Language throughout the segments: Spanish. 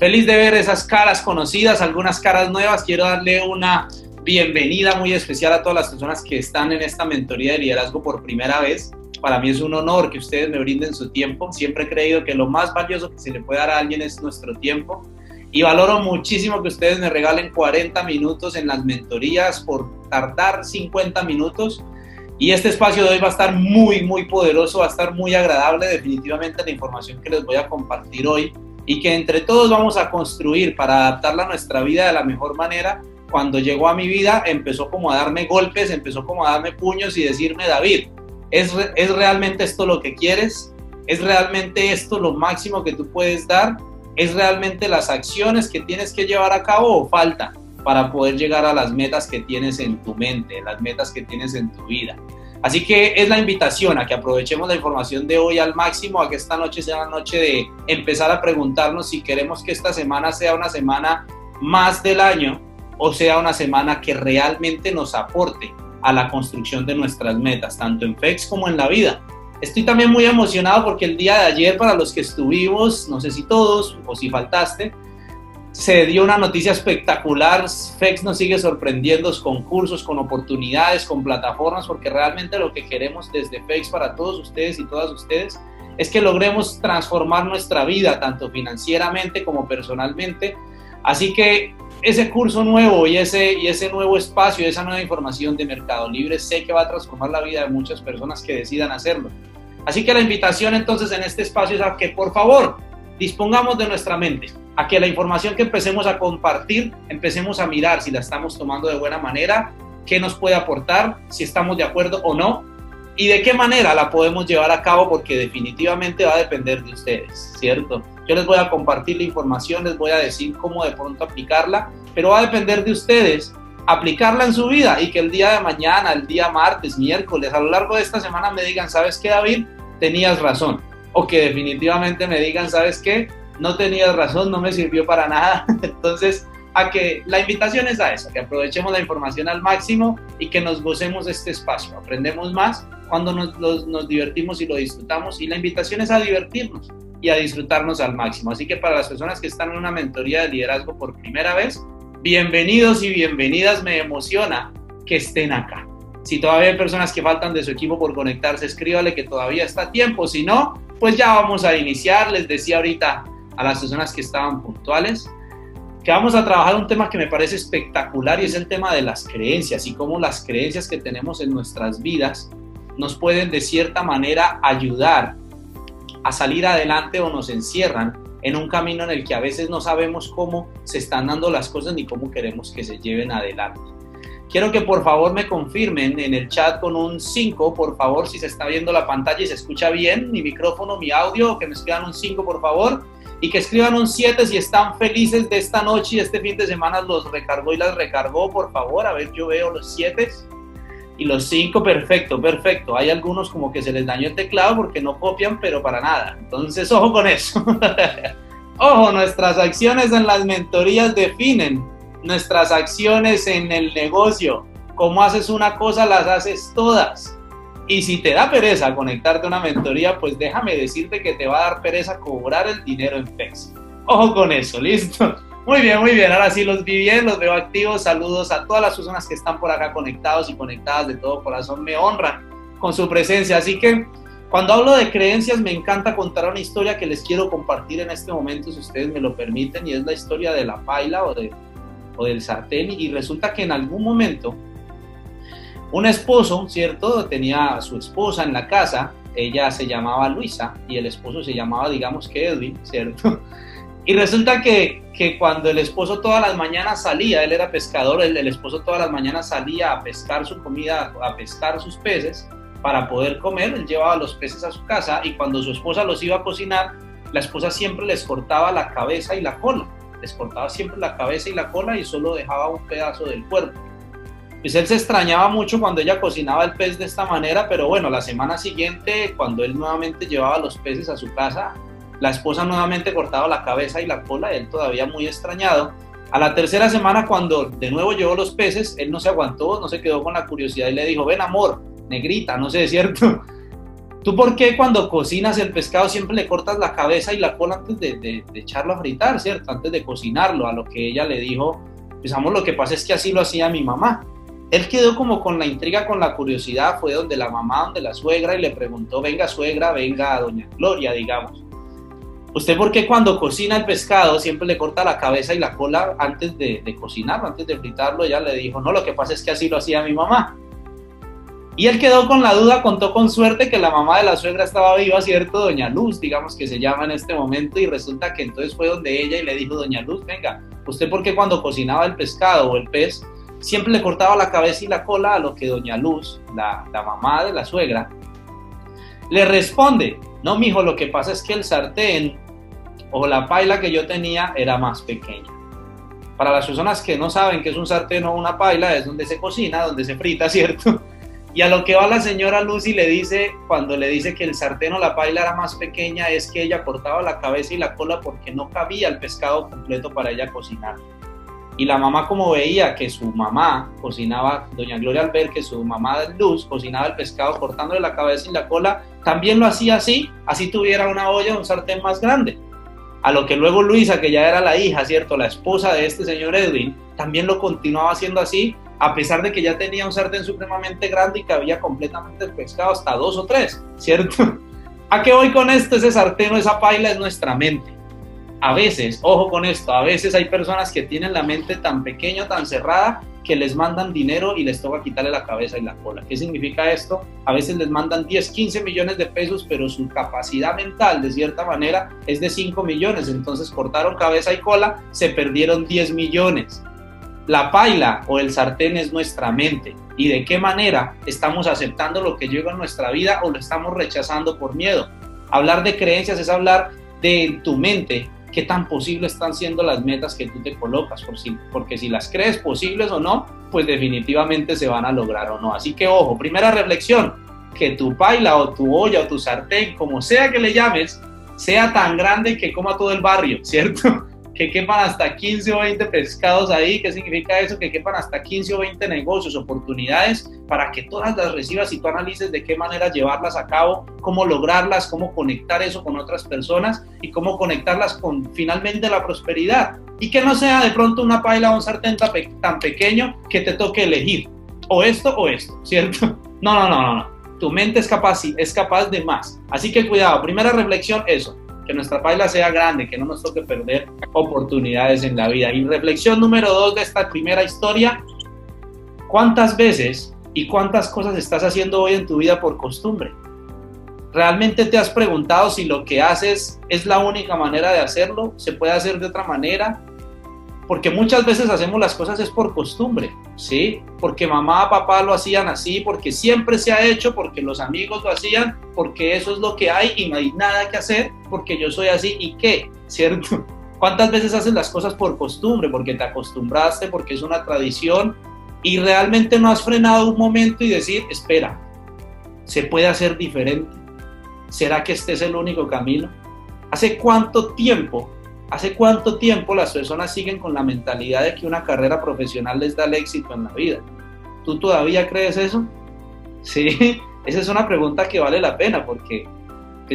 Feliz de ver esas caras conocidas, algunas caras nuevas. Quiero darle una bienvenida muy especial a todas las personas que están en esta mentoría de liderazgo por primera vez. Para mí es un honor que ustedes me brinden su tiempo. Siempre he creído que lo más valioso que se le puede dar a alguien es nuestro tiempo. Y valoro muchísimo que ustedes me regalen 40 minutos en las mentorías por tardar 50 minutos. Y este espacio de hoy va a estar muy, muy poderoso, va a estar muy agradable. Definitivamente la información que les voy a compartir hoy y que entre todos vamos a construir para adaptarla a nuestra vida de la mejor manera. Cuando llegó a mi vida empezó como a darme golpes, empezó como a darme puños y decirme, David, ¿es, ¿es realmente esto lo que quieres? ¿Es realmente esto lo máximo que tú puedes dar? ¿Es realmente las acciones que tienes que llevar a cabo o falta para poder llegar a las metas que tienes en tu mente, las metas que tienes en tu vida? Así que es la invitación a que aprovechemos la información de hoy al máximo, a que esta noche sea una noche de empezar a preguntarnos si queremos que esta semana sea una semana más del año o sea una semana que realmente nos aporte a la construcción de nuestras metas, tanto en FEX como en la vida. Estoy también muy emocionado porque el día de ayer, para los que estuvimos, no sé si todos o si faltaste, se dio una noticia espectacular. FEX nos sigue sorprendiendo con cursos, con oportunidades, con plataformas, porque realmente lo que queremos desde FEX para todos ustedes y todas ustedes es que logremos transformar nuestra vida, tanto financieramente como personalmente. Así que ese curso nuevo y ese, y ese nuevo espacio, esa nueva información de Mercado Libre, sé que va a transformar la vida de muchas personas que decidan hacerlo. Así que la invitación entonces en este espacio es a que por favor dispongamos de nuestra mente, a que la información que empecemos a compartir, empecemos a mirar si la estamos tomando de buena manera, qué nos puede aportar, si estamos de acuerdo o no, y de qué manera la podemos llevar a cabo, porque definitivamente va a depender de ustedes, ¿cierto? Yo les voy a compartir la información, les voy a decir cómo de pronto aplicarla, pero va a depender de ustedes aplicarla en su vida y que el día de mañana, el día martes, miércoles, a lo largo de esta semana me digan, ¿sabes qué, David? Tenías razón o que definitivamente me digan, ¿sabes qué? No tenías razón, no me sirvió para nada. Entonces, a que la invitación es a eso, que aprovechemos la información al máximo y que nos gocemos este espacio. Aprendemos más cuando nos, nos, divertimos y lo disfrutamos y la invitación es a divertirnos y a disfrutarnos al máximo. Así que para las personas que están en una mentoría de liderazgo por primera vez, bienvenidos y bienvenidas, me emociona que estén acá. Si todavía hay personas que faltan de su equipo por conectarse, escríbale que todavía está a tiempo. Si no, pues ya vamos a iniciar. Les decía ahorita a las personas que estaban puntuales que vamos a trabajar un tema que me parece espectacular y es el tema de las creencias y cómo las creencias que tenemos en nuestras vidas nos pueden de cierta manera ayudar a salir adelante o nos encierran en un camino en el que a veces no sabemos cómo se están dando las cosas ni cómo queremos que se lleven adelante. Quiero que por favor me confirmen en el chat con un 5, por favor, si se está viendo la pantalla y se escucha bien mi micrófono, mi audio, que me escriban un 5, por favor, y que escriban un 7 si están felices de esta noche y este fin de semana los recargó y las recargó, por favor, a ver, yo veo los 7 y los 5, perfecto, perfecto. Hay algunos como que se les dañó el teclado porque no copian, pero para nada. Entonces, ojo con eso. ojo, nuestras acciones en las mentorías definen nuestras acciones en el negocio. Como haces una cosa, las haces todas. Y si te da pereza conectarte a una mentoría, pues déjame decirte que te va a dar pereza cobrar el dinero en FEX. Ojo con eso, ¿listo? Muy bien, muy bien. Ahora sí los vi bien, los veo activos. Saludos a todas las personas que están por acá conectados y conectadas de todo corazón. Me honran con su presencia. Así que cuando hablo de creencias, me encanta contar una historia que les quiero compartir en este momento, si ustedes me lo permiten, y es la historia de la paila o de del sartén y resulta que en algún momento un esposo, ¿cierto? Tenía a su esposa en la casa, ella se llamaba Luisa y el esposo se llamaba, digamos que Edwin, ¿cierto? Y resulta que, que cuando el esposo todas las mañanas salía, él era pescador, el, el esposo todas las mañanas salía a pescar su comida, a pescar sus peces para poder comer, él llevaba los peces a su casa y cuando su esposa los iba a cocinar, la esposa siempre les cortaba la cabeza y la cola les cortaba siempre la cabeza y la cola y solo dejaba un pedazo del cuerpo. Pues él se extrañaba mucho cuando ella cocinaba el pez de esta manera, pero bueno, la semana siguiente, cuando él nuevamente llevaba los peces a su casa, la esposa nuevamente cortaba la cabeza y la cola, él todavía muy extrañado. A la tercera semana, cuando de nuevo llevó los peces, él no se aguantó, no se quedó con la curiosidad y le dijo, ven amor, negrita, no sé, ¿cierto? ¿Tú por qué cuando cocinas el pescado siempre le cortas la cabeza y la cola antes de, de, echarlo a fritar, ¿cierto? Antes de cocinarlo, a lo que ella le dijo, pues lo que pasa es que así lo hacía mi mamá. Él quedó como con la intriga, con la curiosidad, fue donde la mamá, donde la suegra, y le preguntó, venga suegra, venga doña Gloria, digamos. ¿Usted por qué cuando cocina el pescado siempre le corta la cabeza y la cola antes de, de cocinarlo, antes de fritarlo? Ella le dijo, no, lo que pasa es que así lo hacía mi mamá. Y él quedó con la duda, contó con suerte que la mamá de la suegra estaba viva, ¿cierto? Doña Luz, digamos que se llama en este momento, y resulta que entonces fue donde ella y le dijo, Doña Luz, venga, ¿usted por qué cuando cocinaba el pescado o el pez siempre le cortaba la cabeza y la cola a lo que Doña Luz, la, la mamá de la suegra, le responde, no, mijo, lo que pasa es que el sartén o la paila que yo tenía era más pequeña. Para las personas que no saben que es un sartén o una paila, es donde se cocina, donde se frita, ¿cierto? Y a lo que va la señora Lucy le dice, cuando le dice que el sartén o la paila era más pequeña, es que ella cortaba la cabeza y la cola porque no cabía el pescado completo para ella cocinar. Y la mamá como veía que su mamá cocinaba, doña Gloria al ver que su mamá Luz cocinaba el pescado cortándole la cabeza y la cola, también lo hacía así, así tuviera una olla o un sartén más grande. A lo que luego Luisa, que ya era la hija, ¿cierto? La esposa de este señor Edwin, también lo continuaba haciendo así a pesar de que ya tenía un sartén supremamente grande y que había completamente pescado, hasta dos o tres, ¿cierto? ¿A qué voy con esto? Ese sartén o esa paila es nuestra mente. A veces, ojo con esto, a veces hay personas que tienen la mente tan pequeña, tan cerrada, que les mandan dinero y les toca quitarle la cabeza y la cola. ¿Qué significa esto? A veces les mandan 10, 15 millones de pesos, pero su capacidad mental, de cierta manera, es de 5 millones. Entonces cortaron cabeza y cola, se perdieron 10 millones. La paila o el sartén es nuestra mente y de qué manera estamos aceptando lo que llega en nuestra vida o lo estamos rechazando por miedo. Hablar de creencias es hablar de tu mente qué tan posibles están siendo las metas que tú te colocas, porque si las crees posibles o no, pues definitivamente se van a lograr o no. Así que ojo, primera reflexión, que tu paila o tu olla o tu sartén, como sea que le llames, sea tan grande que coma todo el barrio, ¿cierto? Que quepan hasta 15 o 20 pescados ahí. ¿Qué significa eso? Que quepan hasta 15 o 20 negocios, oportunidades para que todas las recibas y tú analices de qué manera llevarlas a cabo, cómo lograrlas, cómo conectar eso con otras personas y cómo conectarlas con finalmente la prosperidad. Y que no sea de pronto una paila o un sartén tan pequeño que te toque elegir o esto o esto, ¿cierto? No, no, no, no, no. Tu mente es capaz, es capaz de más. Así que cuidado, primera reflexión, eso que nuestra paila sea grande, que no nos toque perder oportunidades en la vida. Y reflexión número dos de esta primera historia, ¿cuántas veces y cuántas cosas estás haciendo hoy en tu vida por costumbre? ¿Realmente te has preguntado si lo que haces es la única manera de hacerlo? ¿Se puede hacer de otra manera? Porque muchas veces hacemos las cosas es por costumbre, ¿sí? Porque mamá, papá lo hacían así, porque siempre se ha hecho, porque los amigos lo hacían, porque eso es lo que hay y no hay nada que hacer, porque yo soy así y qué, ¿cierto? ¿Cuántas veces haces las cosas por costumbre, porque te acostumbraste, porque es una tradición y realmente no has frenado un momento y decir, espera, se puede hacer diferente? ¿Será que este es el único camino? ¿Hace cuánto tiempo ¿Hace cuánto tiempo las personas siguen con la mentalidad de que una carrera profesional les da el éxito en la vida? ¿Tú todavía crees eso? Sí, esa es una pregunta que vale la pena porque es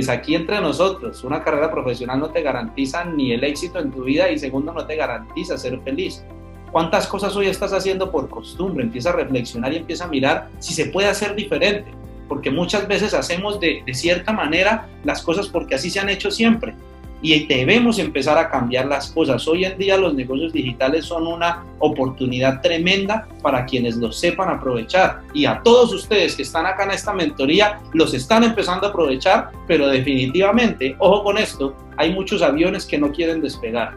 pues, aquí entre nosotros, una carrera profesional no te garantiza ni el éxito en tu vida y segundo no te garantiza ser feliz. ¿Cuántas cosas hoy estás haciendo por costumbre? Empieza a reflexionar y empieza a mirar si se puede hacer diferente, porque muchas veces hacemos de, de cierta manera las cosas porque así se han hecho siempre y debemos empezar a cambiar las cosas. Hoy en día los negocios digitales son una oportunidad tremenda para quienes los sepan aprovechar. Y a todos ustedes que están acá en esta mentoría, los están empezando a aprovechar, pero definitivamente, ojo con esto, hay muchos aviones que no quieren despegar,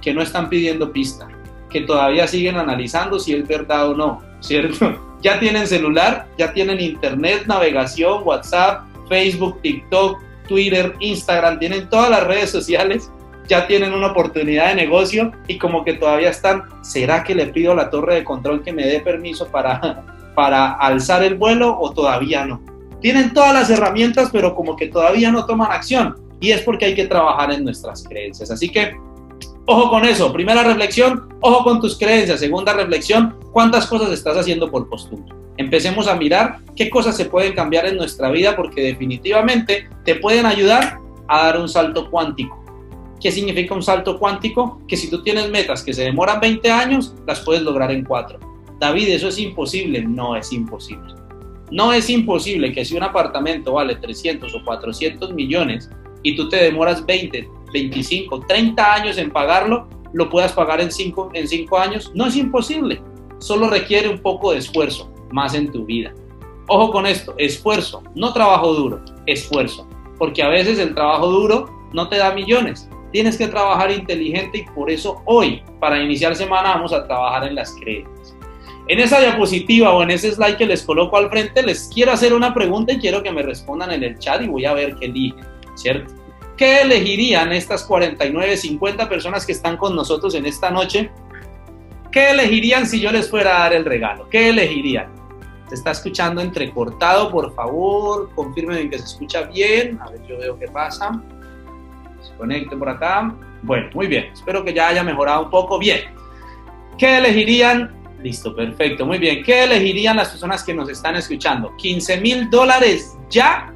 que no están pidiendo pista, que todavía siguen analizando si es verdad o no, ¿cierto? Ya tienen celular, ya tienen internet, navegación, WhatsApp, Facebook, TikTok, Twitter, Instagram, tienen todas las redes sociales, ya tienen una oportunidad de negocio y como que todavía están, ¿será que le pido a la torre de control que me dé permiso para, para alzar el vuelo o todavía no? Tienen todas las herramientas, pero como que todavía no toman acción y es porque hay que trabajar en nuestras creencias. Así que, ojo con eso. Primera reflexión, ojo con tus creencias. Segunda reflexión, ¿cuántas cosas estás haciendo por costumbre? Empecemos a mirar qué cosas se pueden cambiar en nuestra vida porque definitivamente te pueden ayudar a dar un salto cuántico. ¿Qué significa un salto cuántico? Que si tú tienes metas que se demoran 20 años, las puedes lograr en 4. David, ¿eso es imposible? No es imposible. No es imposible que si un apartamento vale 300 o 400 millones y tú te demoras 20, 25, 30 años en pagarlo, lo puedas pagar en 5 en cinco años. No es imposible. Solo requiere un poco de esfuerzo más en tu vida. Ojo con esto, esfuerzo, no trabajo duro, esfuerzo. Porque a veces el trabajo duro no te da millones, Tienes que trabajar inteligente y por eso hoy, para iniciar semana, vamos a trabajar en las creencias. En esa diapositiva o en ese slide que les coloco al frente, les quiero hacer una pregunta y quiero que me respondan en el chat y voy a ver qué eligen, ¿cierto? ¿Qué elegirían estas 49, 50 personas que están con nosotros en esta noche? ¿Qué elegirían si yo les fuera a dar el regalo? ¿Qué elegirían? ¿Se está escuchando entrecortado? Por favor, confirmen que se escucha bien. A ver, yo veo qué pasa conecte por acá. Bueno, muy bien. Espero que ya haya mejorado un poco. Bien. ¿Qué elegirían? Listo, perfecto. Muy bien. ¿Qué elegirían las personas que nos están escuchando? ¿15 mil dólares ya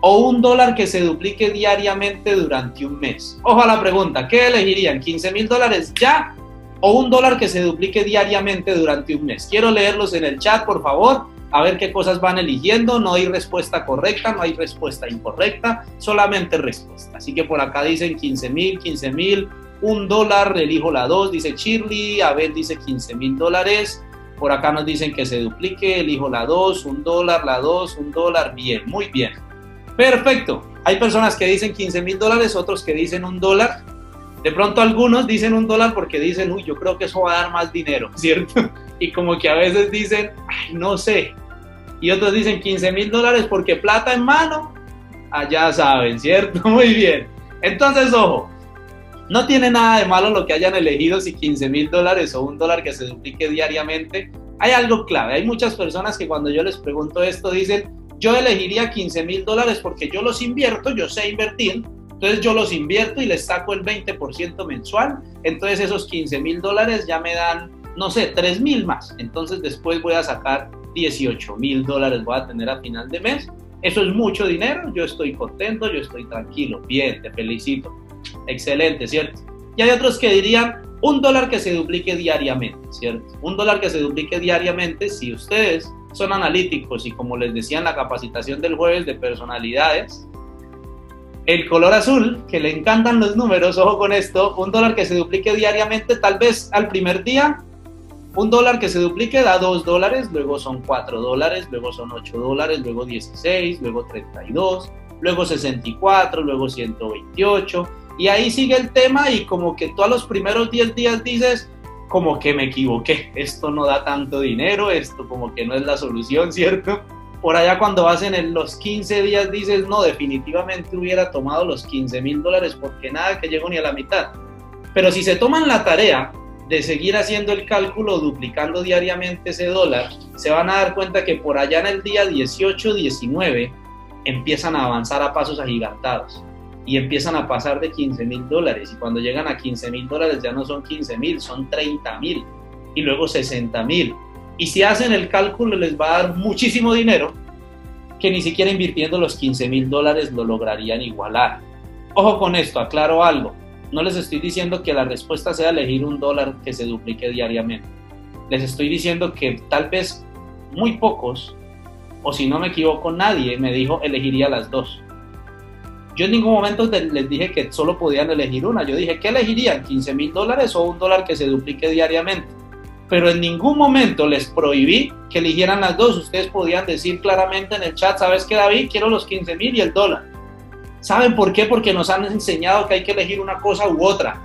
o un dólar que se duplique diariamente durante un mes? Ojo a la pregunta. ¿Qué elegirían? ¿15 mil dólares ya o un dólar que se duplique diariamente durante un mes? Quiero leerlos en el chat, por favor a ver qué cosas van eligiendo. No hay respuesta correcta, no hay respuesta incorrecta, solamente respuesta. Así que por acá dicen 15 mil, 15 mil, un dólar, elijo la 2, dice Shirley, Abel dice 15 mil dólares. Por acá nos dicen que se duplique, elijo la 2, un dólar, la 2, un dólar, bien, muy bien. Perfecto. Hay personas que dicen 15 mil dólares, otros que dicen un dólar. De pronto algunos dicen un dólar porque dicen, uy, yo creo que eso va a dar más dinero, ¿cierto? Y como que a veces dicen, no sé, y otros dicen 15 mil dólares porque plata en mano, allá saben, ¿cierto? Muy bien. Entonces, ojo, no tiene nada de malo lo que hayan elegido si 15 mil dólares o un dólar que se duplique diariamente. Hay algo clave, hay muchas personas que cuando yo les pregunto esto dicen, yo elegiría 15 mil dólares porque yo los invierto, yo sé invertir, entonces yo los invierto y les saco el 20% mensual, entonces esos 15 mil dólares ya me dan, no sé, 3 mil más, entonces después voy a sacar 18 mil dólares voy a tener a final de mes. Eso es mucho dinero, yo estoy contento, yo estoy tranquilo, bien, te felicito. Excelente, ¿cierto? Y hay otros que dirían un dólar que se duplique diariamente, ¿cierto? Un dólar que se duplique diariamente si ustedes son analíticos y como les decía en la capacitación del jueves de personalidades, el color azul, que le encantan los números, ojo con esto, un dólar que se duplique diariamente, tal vez al primer día un dólar que se duplique da 2 dólares, luego son 4 dólares, luego son 8 dólares, luego 16, luego 32, luego 64, luego 128. Y ahí sigue el tema y como que tú a los primeros 10 días dices, como que me equivoqué, esto no da tanto dinero, esto como que no es la solución, ¿cierto? Por allá cuando vas en los 15 días dices, no, definitivamente hubiera tomado los 15 mil dólares porque nada que llego ni a la mitad. Pero si se toman la tarea de seguir haciendo el cálculo, duplicando diariamente ese dólar, se van a dar cuenta que por allá en el día 18, 19, empiezan a avanzar a pasos agigantados y empiezan a pasar de 15 mil dólares. Y cuando llegan a 15 mil dólares ya no son 15 mil, son 30 mil y luego 60 mil. Y si hacen el cálculo les va a dar muchísimo dinero que ni siquiera invirtiendo los 15 mil dólares lo lograrían igualar. Ojo con esto, aclaro algo. No les estoy diciendo que la respuesta sea elegir un dólar que se duplique diariamente. Les estoy diciendo que tal vez muy pocos, o si no me equivoco, nadie me dijo elegiría las dos. Yo en ningún momento les dije que solo podían elegir una. Yo dije, ¿qué elegirían? ¿15 mil dólares o un dólar que se duplique diariamente? Pero en ningún momento les prohibí que eligieran las dos. Ustedes podían decir claramente en el chat, ¿sabes qué, David? Quiero los 15 mil y el dólar. ¿Saben por qué? Porque nos han enseñado que hay que elegir una cosa u otra.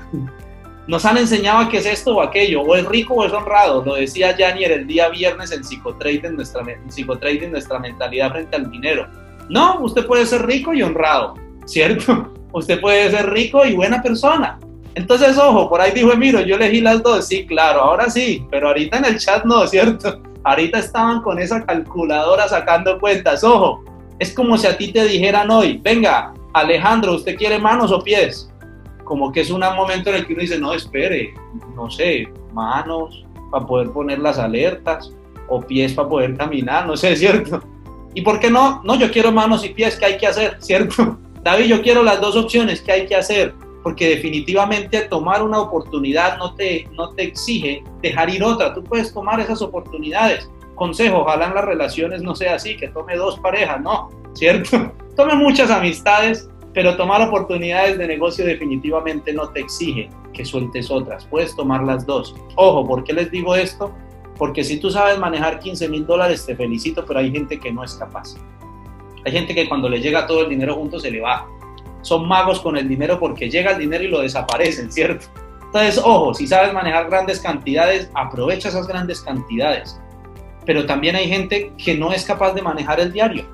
Nos han enseñado que es esto o aquello, o es rico o es honrado. Lo decía Janier el día viernes en Psicotrading, nuestra, Psicotrading, nuestra mentalidad frente al dinero. No, usted puede ser rico y honrado, ¿cierto? Usted puede ser rico y buena persona. Entonces, ojo, por ahí dijo Emiro, yo elegí las dos. Sí, claro, ahora sí, pero ahorita en el chat no, ¿cierto? Ahorita estaban con esa calculadora sacando cuentas. Ojo, es como si a ti te dijeran hoy, venga, Alejandro, ¿usted quiere manos o pies? Como que es un momento en el que uno dice, no, espere, no sé, manos para poder poner las alertas, o pies para poder caminar, no sé, ¿cierto? ¿Y por qué no? No, yo quiero manos y pies, ¿qué hay que hacer? ¿Cierto? David, yo quiero las dos opciones, ¿qué hay que hacer? Porque definitivamente tomar una oportunidad no te, no te exige dejar ir otra, tú puedes tomar esas oportunidades. Consejo, ojalá en las relaciones no sea así, que tome dos parejas, no, ¿cierto? Tome muchas amistades, pero tomar oportunidades de negocio definitivamente no te exige que sueltes otras, puedes tomar las dos. Ojo, ¿por qué les digo esto? Porque si tú sabes manejar 15 mil dólares, te felicito, pero hay gente que no es capaz. Hay gente que cuando le llega todo el dinero junto se le va. Son magos con el dinero porque llega el dinero y lo desaparecen, ¿cierto? Entonces, ojo, si sabes manejar grandes cantidades, aprovecha esas grandes cantidades. Pero también hay gente que no es capaz de manejar el diario.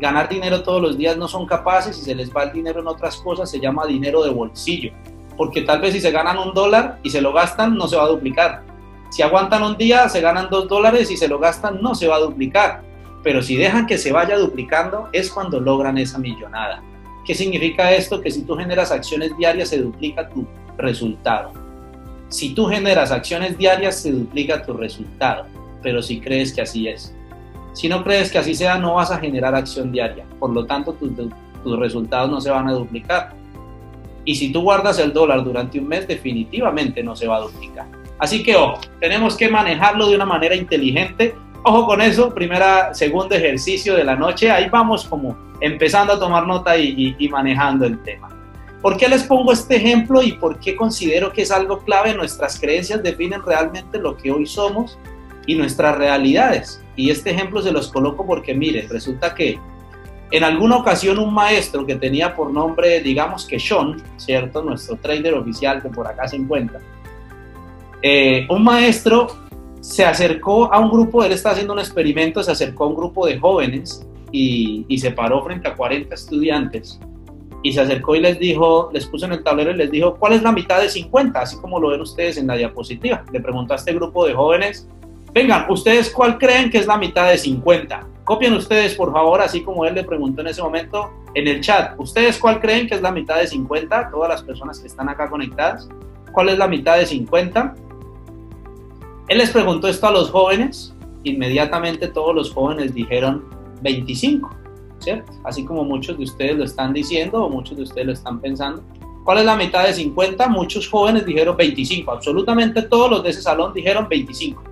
Ganar dinero todos los días no son capaces y se les va el dinero en otras cosas, se llama dinero de bolsillo. Porque tal vez si se ganan un dólar y se lo gastan, no se va a duplicar si aguantan un día, se ganan dos dólares y se lo gastan, no se va a duplicar. Pero si dejan que se vaya duplicando, es cuando logran esa millonada. ¿Qué significa esto? Que si tú generas acciones diarias, se duplica tu resultado. Si tú generas acciones diarias, se duplica tu resultado. Pero si crees que así es. Si no crees que así sea, no vas a generar acción diaria. Por lo tanto, tus, tus resultados no se van a duplicar. Y si tú guardas el dólar durante un mes, definitivamente no se va a duplicar. Así que ojo, tenemos que manejarlo de una manera inteligente. Ojo con eso, primera, segundo ejercicio de la noche, ahí vamos como empezando a tomar nota y, manejando el tema. ¿Por qué les pongo este ejemplo y por qué considero que es algo clave? Nuestras creencias definen realmente lo que hoy somos y nuestras realidades. Y este ejemplo se los coloco porque, miren, resulta que en alguna ocasión un maestro que tenía por nombre, digamos que Sean, ¿cierto? Nuestro trader oficial que por acá se encuentra, eh, un maestro se acercó a un grupo, él está haciendo un experimento, se acercó a un grupo de jóvenes y, se paró frente a 40 estudiantes y se acercó y les dijo, les puso en el tablero y les dijo, ¿cuál es la mitad de 50? Así como lo ven ustedes en la diapositiva. Le preguntó a este grupo de jóvenes, vengan, ¿ustedes cuál creen que es la mitad de 50? Copien ustedes, por favor, así como él le preguntó en ese momento en el chat, ¿ustedes cuál creen que es la mitad de 50? Todas las personas que están acá conectadas, ¿cuál es la mitad de 50? Él les preguntó esto a los jóvenes, inmediatamente todos los jóvenes dijeron 25, ¿cierto? Así como muchos de ustedes lo están diciendo o muchos de ustedes lo están pensando. ¿Cuál es la mitad de 50? Muchos jóvenes dijeron 25, absolutamente todos los de ese salón dijeron 25.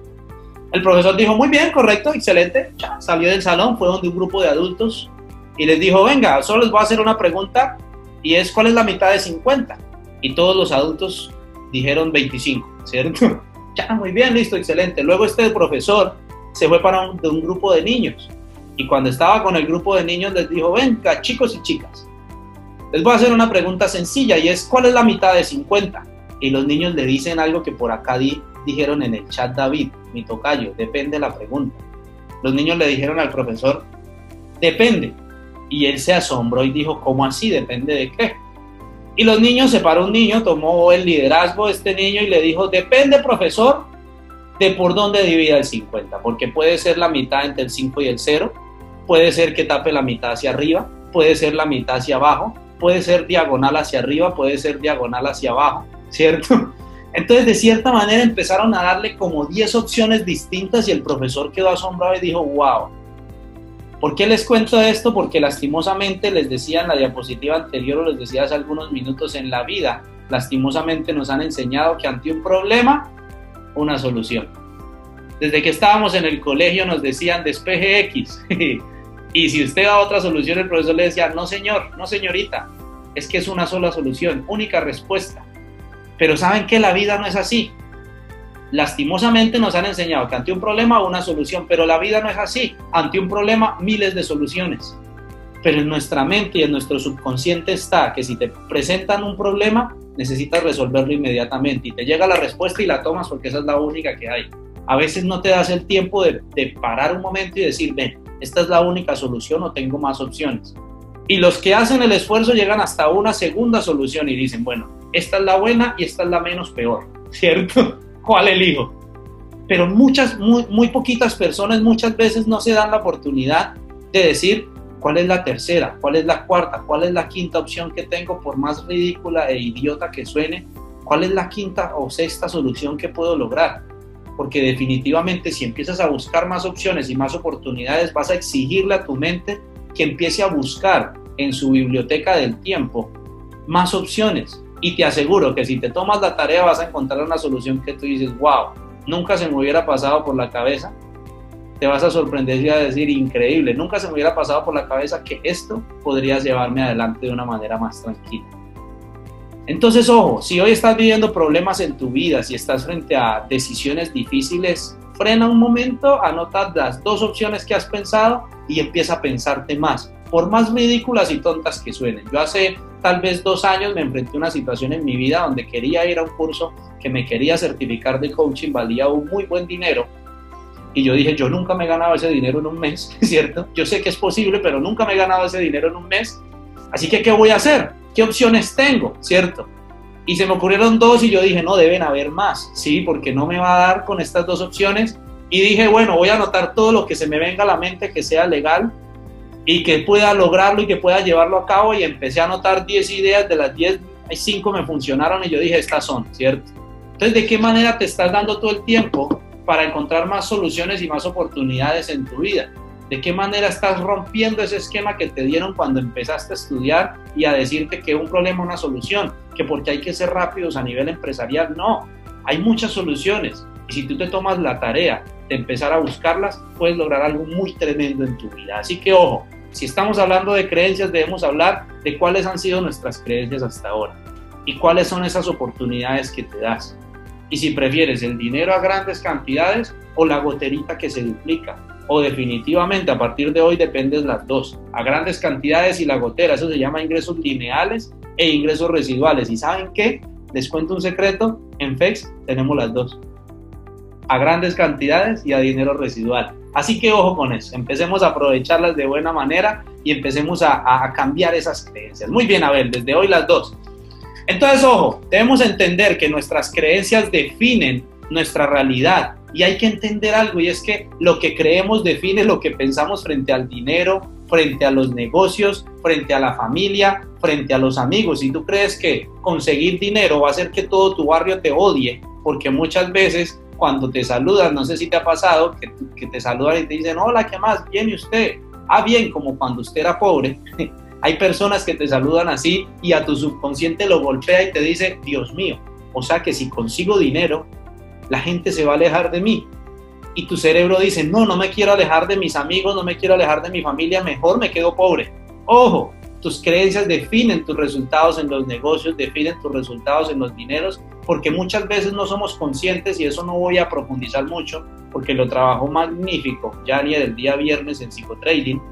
El profesor dijo, muy bien, correcto, excelente. Ya, salió del salón, fue donde un grupo de adultos y les dijo, venga, solo les voy a hacer una pregunta y es, ¿cuál es la mitad de 50? Y todos los adultos dijeron 25, ¿cierto? Ya, muy bien, listo, excelente. Luego este profesor se fue para un, grupo de niños y cuando estaba con el grupo de niños les dijo, venga, chicos y chicas, les voy a hacer una pregunta sencilla y es, ¿cuál es la mitad de 50? Y los niños le dicen algo que por acá di, dijeron en el chat David, mi tocayo, depende de la pregunta. Los niños le dijeron al profesor, depende. Y él se asombró y dijo, ¿cómo así? ¿Depende de qué? Y los niños, se paró un niño, tomó el liderazgo de este niño y le dijo, depende profesor de por dónde divida el 50, porque puede ser la mitad entre el 5 y el 0, puede ser que tape la mitad hacia arriba, puede ser la mitad hacia abajo, puede ser diagonal hacia arriba, puede ser diagonal hacia abajo, ¿cierto? Entonces, de cierta manera empezaron a darle como 10 opciones distintas y el profesor quedó asombrado y dijo, wow, ¿Por qué les cuento esto? Porque lastimosamente les decía en la diapositiva anterior o les decía hace algunos minutos en la vida, lastimosamente nos han enseñado que ante un problema, una solución. Desde que estábamos en el colegio nos decían despeje X. y si usted da otra solución, el profesor le decía, no señor, no señorita, es que es una sola solución, única respuesta. Pero saben que la vida no es así lastimosamente nos han enseñado que ante un problema una solución, pero la vida no es así. Ante un problema miles de soluciones. Pero en nuestra mente y en nuestro subconsciente está que si te presentan un problema, necesitas resolverlo inmediatamente y te llega la respuesta y la tomas porque esa es la única que hay. A veces no te das el tiempo de, parar un momento y decir, ven, esta es la única solución o tengo más opciones. Y los que hacen el esfuerzo llegan hasta una segunda solución y dicen, bueno, esta es la buena y esta es la menos peor, ¿cierto? Cuál elijo. Pero muchas, muy, muy poquitas personas muchas veces no se dan la oportunidad de decir cuál es la tercera, cuál es la cuarta, cuál es la quinta opción que tengo, por más ridícula e idiota que suene, cuál es la quinta o sexta solución que puedo lograr. porque definitivamente si empiezas a buscar más opciones y más oportunidades, vas a exigirle a tu mente que empiece a buscar en su biblioteca del tiempo más opciones. Y te aseguro que si te tomas la tarea vas a encontrar una solución que tú dices, wow, nunca se me hubiera pasado por la cabeza. Te vas a sorprender y a decir, increíble, nunca se me hubiera pasado por la cabeza que esto podría llevarme adelante de una manera más tranquila. Entonces, ojo, si hoy estás viviendo problemas en tu vida, si estás frente a decisiones difíciles, frena un momento, anota las dos opciones que has pensado y empieza a pensarte más, por más ridículas y tontas que suenen. Yo hace tal vez dos años me enfrenté a una situación en mi vida donde quería ir a un curso que me quería certificar de coaching, valía un muy buen dinero. Y yo dije, yo nunca me he ganado ese dinero en un mes, ¿cierto? Yo sé que es posible, pero nunca me he ganado ese dinero en un mes. Así que, ¿qué voy a hacer? ¿Qué opciones tengo? ¿Cierto? Y se me ocurrieron dos y yo dije, no, deben haber más, ¿sí? Porque no me va a dar con estas dos opciones. Y dije, bueno, voy a anotar todo lo que se me venga a la mente que sea legal y que pueda lograrlo y que pueda llevarlo a cabo. Y empecé a anotar 10 ideas, de las 10, 5 me funcionaron y yo dije, estas son, ¿cierto? Entonces, ¿de qué manera te estás dando todo el tiempo para encontrar más soluciones y más oportunidades en tu vida? ¿De qué manera estás rompiendo ese esquema que te dieron cuando empezaste a estudiar y a decirte que un problema es una solución? Que porque hay que ser rápidos a nivel empresarial. No, hay muchas soluciones. Y si tú te tomas la tarea de empezar a buscarlas, puedes lograr algo muy tremendo en tu vida. Así que ojo, si estamos hablando de creencias, debemos hablar de cuáles han sido nuestras creencias hasta ahora y cuáles son esas oportunidades que te das. Y si prefieres el dinero a grandes cantidades o la goterita que se duplica o definitivamente a partir de hoy dependes las dos, a grandes cantidades y la gotera, eso se llama ingresos lineales e ingresos residuales. ¿Y saben qué? Les cuento un secreto, en FEX tenemos las dos, a grandes cantidades y a dinero residual. Así que ojo con eso, empecemos a aprovecharlas de buena manera y empecemos a, cambiar esas creencias. Muy bien, Abel, desde hoy las dos. Entonces, ojo, debemos entender que nuestras creencias definen nuestra realidad y hay que entender algo y es que lo que creemos define lo que pensamos frente al dinero, frente a los negocios, frente a la familia, frente a los amigos. Si tú crees que conseguir dinero va a hacer que todo tu barrio te odie, porque muchas veces cuando te saludan, no sé si te ha pasado, que, te saludan y te dicen, hola, ¿qué más? Bien, ¿y usted? Ah, bien, como cuando usted era pobre. Hay personas que te saludan así y a tu subconsciente lo golpea y te dice, Dios mío, o sea que si consigo dinero, la gente se va a alejar de mí. Y tu cerebro dice, no, no me quiero alejar de mis amigos, no me quiero alejar de mi familia, mejor me quedo pobre. Ojo, tus creencias definen tus resultados en los negocios, definen tus resultados en los dineros, porque muchas veces no somos conscientes y eso no voy a profundizar mucho, porque lo trabajo magnífico, ya ni del día viernes en psicotrading,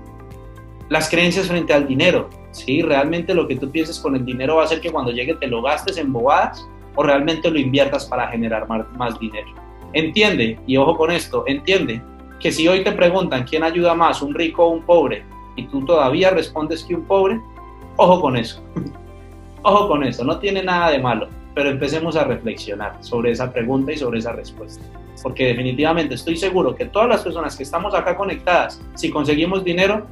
las creencias frente al dinero. ¿sí? Realmente lo que tú pienses con el dinero va a hacer que cuando llegue te lo gastes en bobadas o realmente lo inviertas para generar más, dinero. Entiende, y ojo con esto, entiende que si hoy te preguntan quién ayuda más, un rico o un pobre, y tú todavía respondes que un pobre, ojo con eso. ojo con eso, no tiene nada de malo, pero empecemos a reflexionar sobre esa pregunta y sobre esa respuesta. Porque definitivamente estoy seguro que todas las personas que estamos acá conectadas, si conseguimos dinero,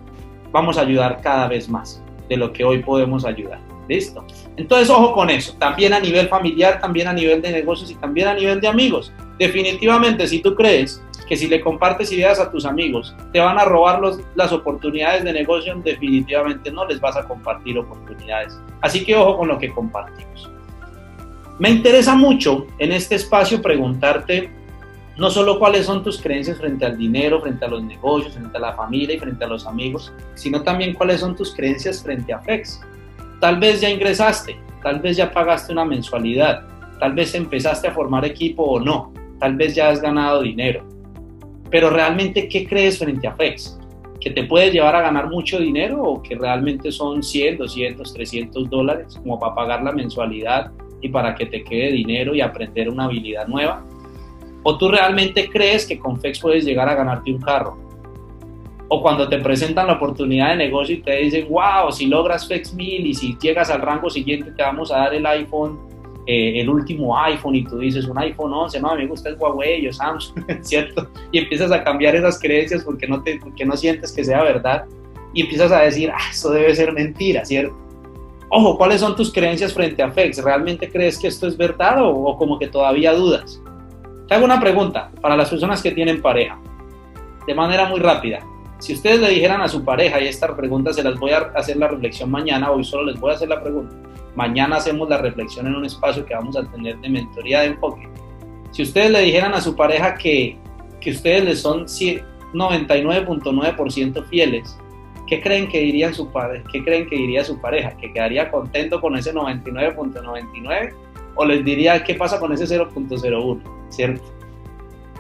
vamos a ayudar cada vez más de lo que hoy podemos ayudar. ¿Listo? Entonces, ojo con eso. También a nivel familiar, también a nivel de negocios y también a nivel de amigos. Definitivamente, si tú crees que si le compartes ideas a tus amigos te van a robar los, las oportunidades de negocio, definitivamente no les vas a compartir oportunidades. Así que ojo con lo que compartimos. Me interesa mucho en este espacio preguntarte no solo cuáles son tus creencias frente al dinero, frente a los negocios, frente a la familia y frente a los amigos, sino también cuáles son tus creencias frente a FEX. Tal vez ya ingresaste, tal vez ya pagaste una mensualidad, tal vez empezaste a formar equipo o no, tal vez ya has ganado dinero. Pero realmente, ¿qué crees frente a FEX? ¿Que te puede llevar a ganar mucho dinero o que realmente son 100, 200, 300 dólares como para pagar la mensualidad y para que te quede dinero y aprender una habilidad nueva? ¿O tú realmente crees que con FEX puedes llegar a ganarte un carro? O cuando te presentan la oportunidad de negocio y te dicen, wow, si logras FEX 1000 y si llegas al rango siguiente te vamos a dar el iPhone, eh, el último iPhone y tú dices un iPhone 11, no, me gusta el Huawei o Samsung, ¿cierto? Y empiezas a cambiar esas creencias porque no, te, porque no sientes que sea verdad y empiezas a decir, ah, eso debe ser mentira, ¿cierto? Ojo, ¿cuáles son tus creencias frente a FEX? ¿Realmente crees que esto es verdad o, o como que todavía dudas? Te hago una pregunta para las personas que tienen pareja, de manera muy rápida. Si ustedes le dijeran a su pareja, y esta pregunta se las voy a hacer la reflexión mañana, hoy solo les voy a hacer la pregunta. Mañana hacemos la reflexión en un espacio que vamos a tener de mentoría de enfoque. Si ustedes le dijeran a su pareja que, que ustedes les son 99.9% fieles, ¿qué creen que diría su padre? ¿Qué creen que diría su pareja? ¿Que quedaría contento con ese 99.99? ¿O les diría qué pasa con ese 0.01? ¿Cierto?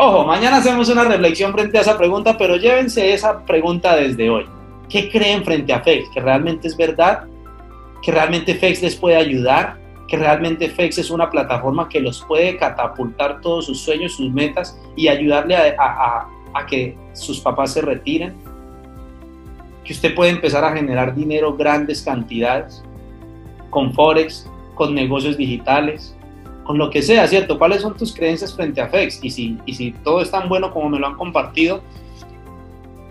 Ojo, mañana hacemos una reflexión frente a esa pregunta, pero llévense esa pregunta desde hoy. ¿Qué creen frente a FEX? ¿Que realmente es verdad? ¿Que realmente FEX les puede ayudar? ¿Que realmente FEX es una plataforma que los puede catapultar todos sus sueños, sus metas y ayudarle a, a que sus papás se retiren? ¿Que usted puede empezar a generar dinero, grandes cantidades, con Forex, con negocios digitales, con lo que sea, ¿cierto? ¿Cuáles son tus creencias frente a FEX? Y si, y si todo es tan bueno como me lo han compartido,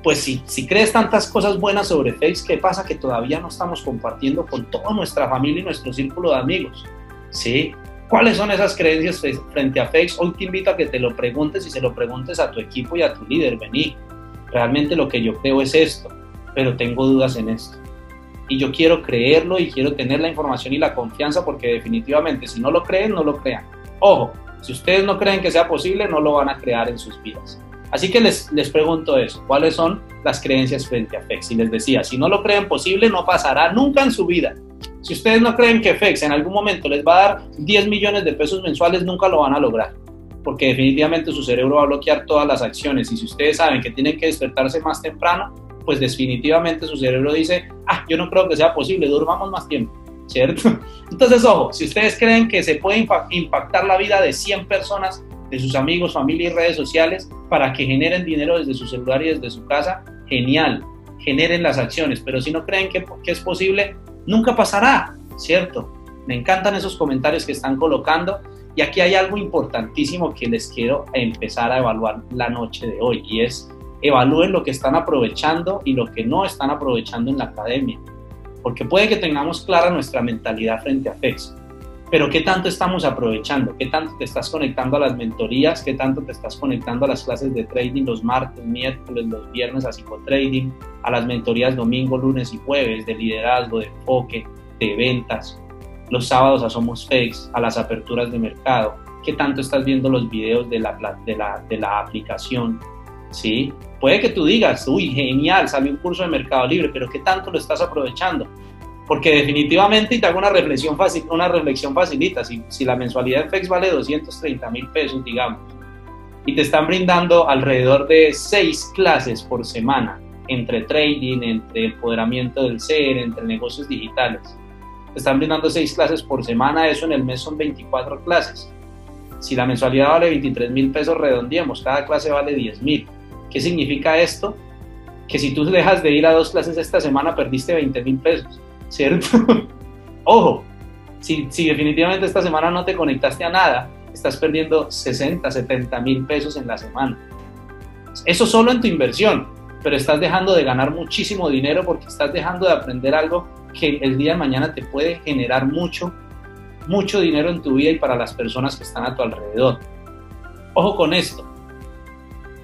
pues si, si crees tantas cosas buenas sobre FEX, ¿qué pasa que todavía no estamos compartiendo con toda nuestra familia y nuestro círculo de amigos? ¿Sí? ¿Cuáles son esas creencias frente a FEX? Hoy te invito a que te lo preguntes y se lo preguntes a tu equipo y a tu líder. Vení, realmente lo que yo creo es esto, pero tengo dudas en esto y yo quiero creerlo y quiero tener la información y la confianza porque definitivamente si no lo creen, no lo crean. Ojo, si ustedes no creen que sea posible, no lo van a crear en sus vidas. Así que les, les pregunto eso, ¿cuáles son las creencias frente a FEX? Y les decía, si no lo creen posible, no pasará nunca en su vida. Si ustedes no creen que FEX en algún momento les va a dar 10 millones de pesos mensuales, nunca lo van a lograr. Porque definitivamente su cerebro va a bloquear todas las acciones. Y si ustedes saben que tienen que despertarse más temprano, pues definitivamente su cerebro dice, ah, yo no creo que sea posible, durmamos más tiempo, ¿cierto? Entonces, ojo, si ustedes creen que se puede impactar la vida de 100 personas, de sus amigos, familia y redes sociales, para que generen dinero desde su celular y desde su casa, genial, generen las acciones, pero si no creen que, que es posible, nunca pasará, ¿cierto? Me encantan esos comentarios que están colocando y aquí hay algo importantísimo que les quiero empezar a evaluar la noche de hoy y es evalúen lo que están aprovechando y lo que no están aprovechando en la academia. Porque puede que tengamos clara nuestra mentalidad frente a FEX, pero ¿qué tanto estamos aprovechando? ¿Qué tanto te estás conectando a las mentorías? ¿Qué tanto te estás conectando a las clases de trading los martes, miércoles, los viernes a psicotrading, a las mentorías domingo, lunes y jueves de liderazgo, de enfoque, de ventas? Los sábados a Somos FEX, a las aperturas de mercado. ¿Qué tanto estás viendo los videos de la, de la, de la aplicación? ¿Sí? Puede que tú digas, uy, genial, salió un curso de Mercado Libre, pero ¿qué tanto lo estás aprovechando? Porque definitivamente, y te hago una reflexión, fácil, una reflexión facilita, si, si la mensualidad de FEX vale 230 mil pesos, digamos, y te están brindando alrededor de seis clases por semana, entre trading, entre empoderamiento del ser, entre negocios digitales, te están brindando seis clases por semana, eso en el mes son 24 clases. Si la mensualidad vale 23 mil pesos, redondeemos, cada clase vale 10 mil ¿Qué significa esto? Que si tú dejas de ir a dos clases esta semana, perdiste 20 mil pesos, ¿cierto? Ojo, si, si definitivamente esta semana no te conectaste a nada, estás perdiendo 60, 70 mil pesos en la semana. Eso solo en tu inversión, pero estás dejando de ganar muchísimo dinero porque estás dejando de aprender algo que el día de mañana te puede generar mucho, mucho dinero en tu vida y para las personas que están a tu alrededor. Ojo con esto,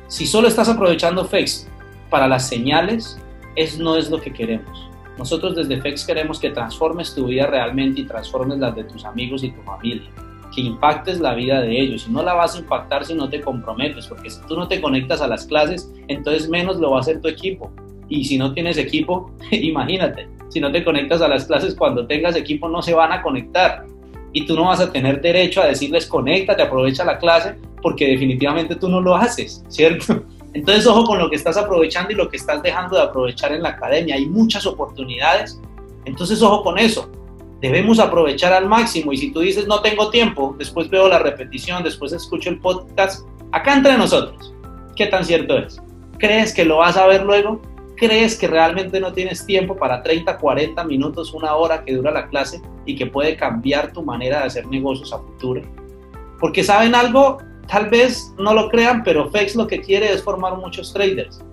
si solo estás aprovechando FEX para las señales, es, no es lo que queremos. Nosotros desde FEX queremos que transformes tu vida realmente y transformes las de tus amigos y tu familia, que impactes la vida de ellos. Y no la vas a impactar si no te comprometes, porque si tú no te conectas a las clases, entonces menos lo va a hacer tu equipo. Y si no tienes equipo, imagínate, si no te conectas a las clases, cuando tengas equipo no se van a conectar. Y tú no vas a tener derecho a decirles conéctate, aprovecha la clase, porque definitivamente tú no lo haces, ¿cierto? Entonces, ojo con lo que estás aprovechando y lo que estás dejando de aprovechar en la academia. Hay muchas oportunidades. Entonces, ojo con eso. Debemos aprovechar al máximo. Y si tú dices, no tengo tiempo, después veo la repetición, después escucho el podcast, acá entre nosotros, ¿qué tan cierto es? ¿Crees que lo vas a ver luego? ¿Crees que realmente no tienes tiempo para 30, 40 minutos, una hora que dura la clase y que puede cambiar tu manera de hacer negocios a futuro? Porque saben algo, Tal vez no lo crean, pero FEX lo que quiere es formar muchos traders.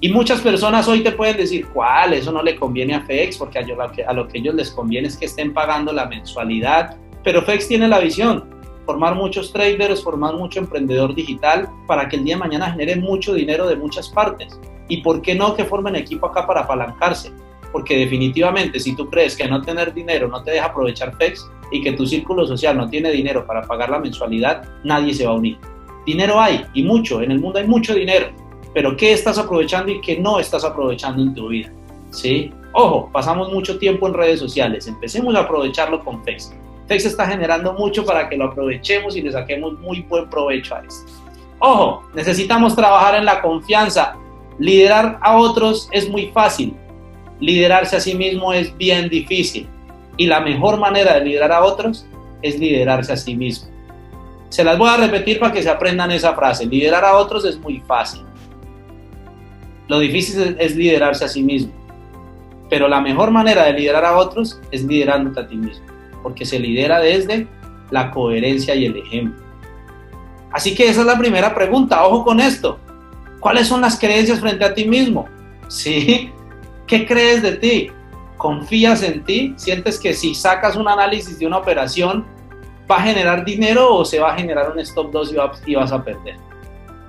Y muchas personas hoy te pueden decir, ¿cuál? Eso no le conviene a FEX, porque a, lo que, a ellos les conviene es que estén pagando la mensualidad. Pero FEX tiene la visión formar muchos traders, formar mucho emprendedor digital para que el día de mañana genere mucho dinero de muchas partes. ¿Y por qué no que formen equipo acá para apalancarse? Porque definitivamente si tú crees que no tener dinero no te deja aprovechar FEX y que tu círculo social no tiene dinero para pagar la mensualidad, nadie se va a unir. Dinero hay y mucho, en el mundo hay mucho dinero, pero ¿qué estás aprovechando y qué no estás aprovechando en tu vida? ¿Sí? Ojo, pasamos mucho tiempo en redes sociales, empecemos a aprovecharlo con FEX. FEX está generando mucho para que lo aprovechemos y le saquemos muy buen provecho a esto. Ojo, necesitamos trabajar en la confianza. Liderar a otros es muy fácil. Liderarse a sí mismo es bien difícil. Y la mejor manera de liderar a otros es liderarse a sí mismo. Se las voy a repetir para que se aprendan esa frase. Liderar a otros es muy fácil. Lo difícil es liderarse a sí mismo. Pero la mejor manera de liderar a otros es liderándote a ti mismo porque se lidera desde la coherencia y el ejemplo. Así que esa es la primera pregunta, ojo con esto. ¿Cuáles son las creencias frente a ti mismo? ¿Sí? ¿Qué crees de ti? ¿Confías en ti? ¿Sientes que si sacas un análisis de una operación va a generar dinero o se va a generar un stop loss y vas a perder?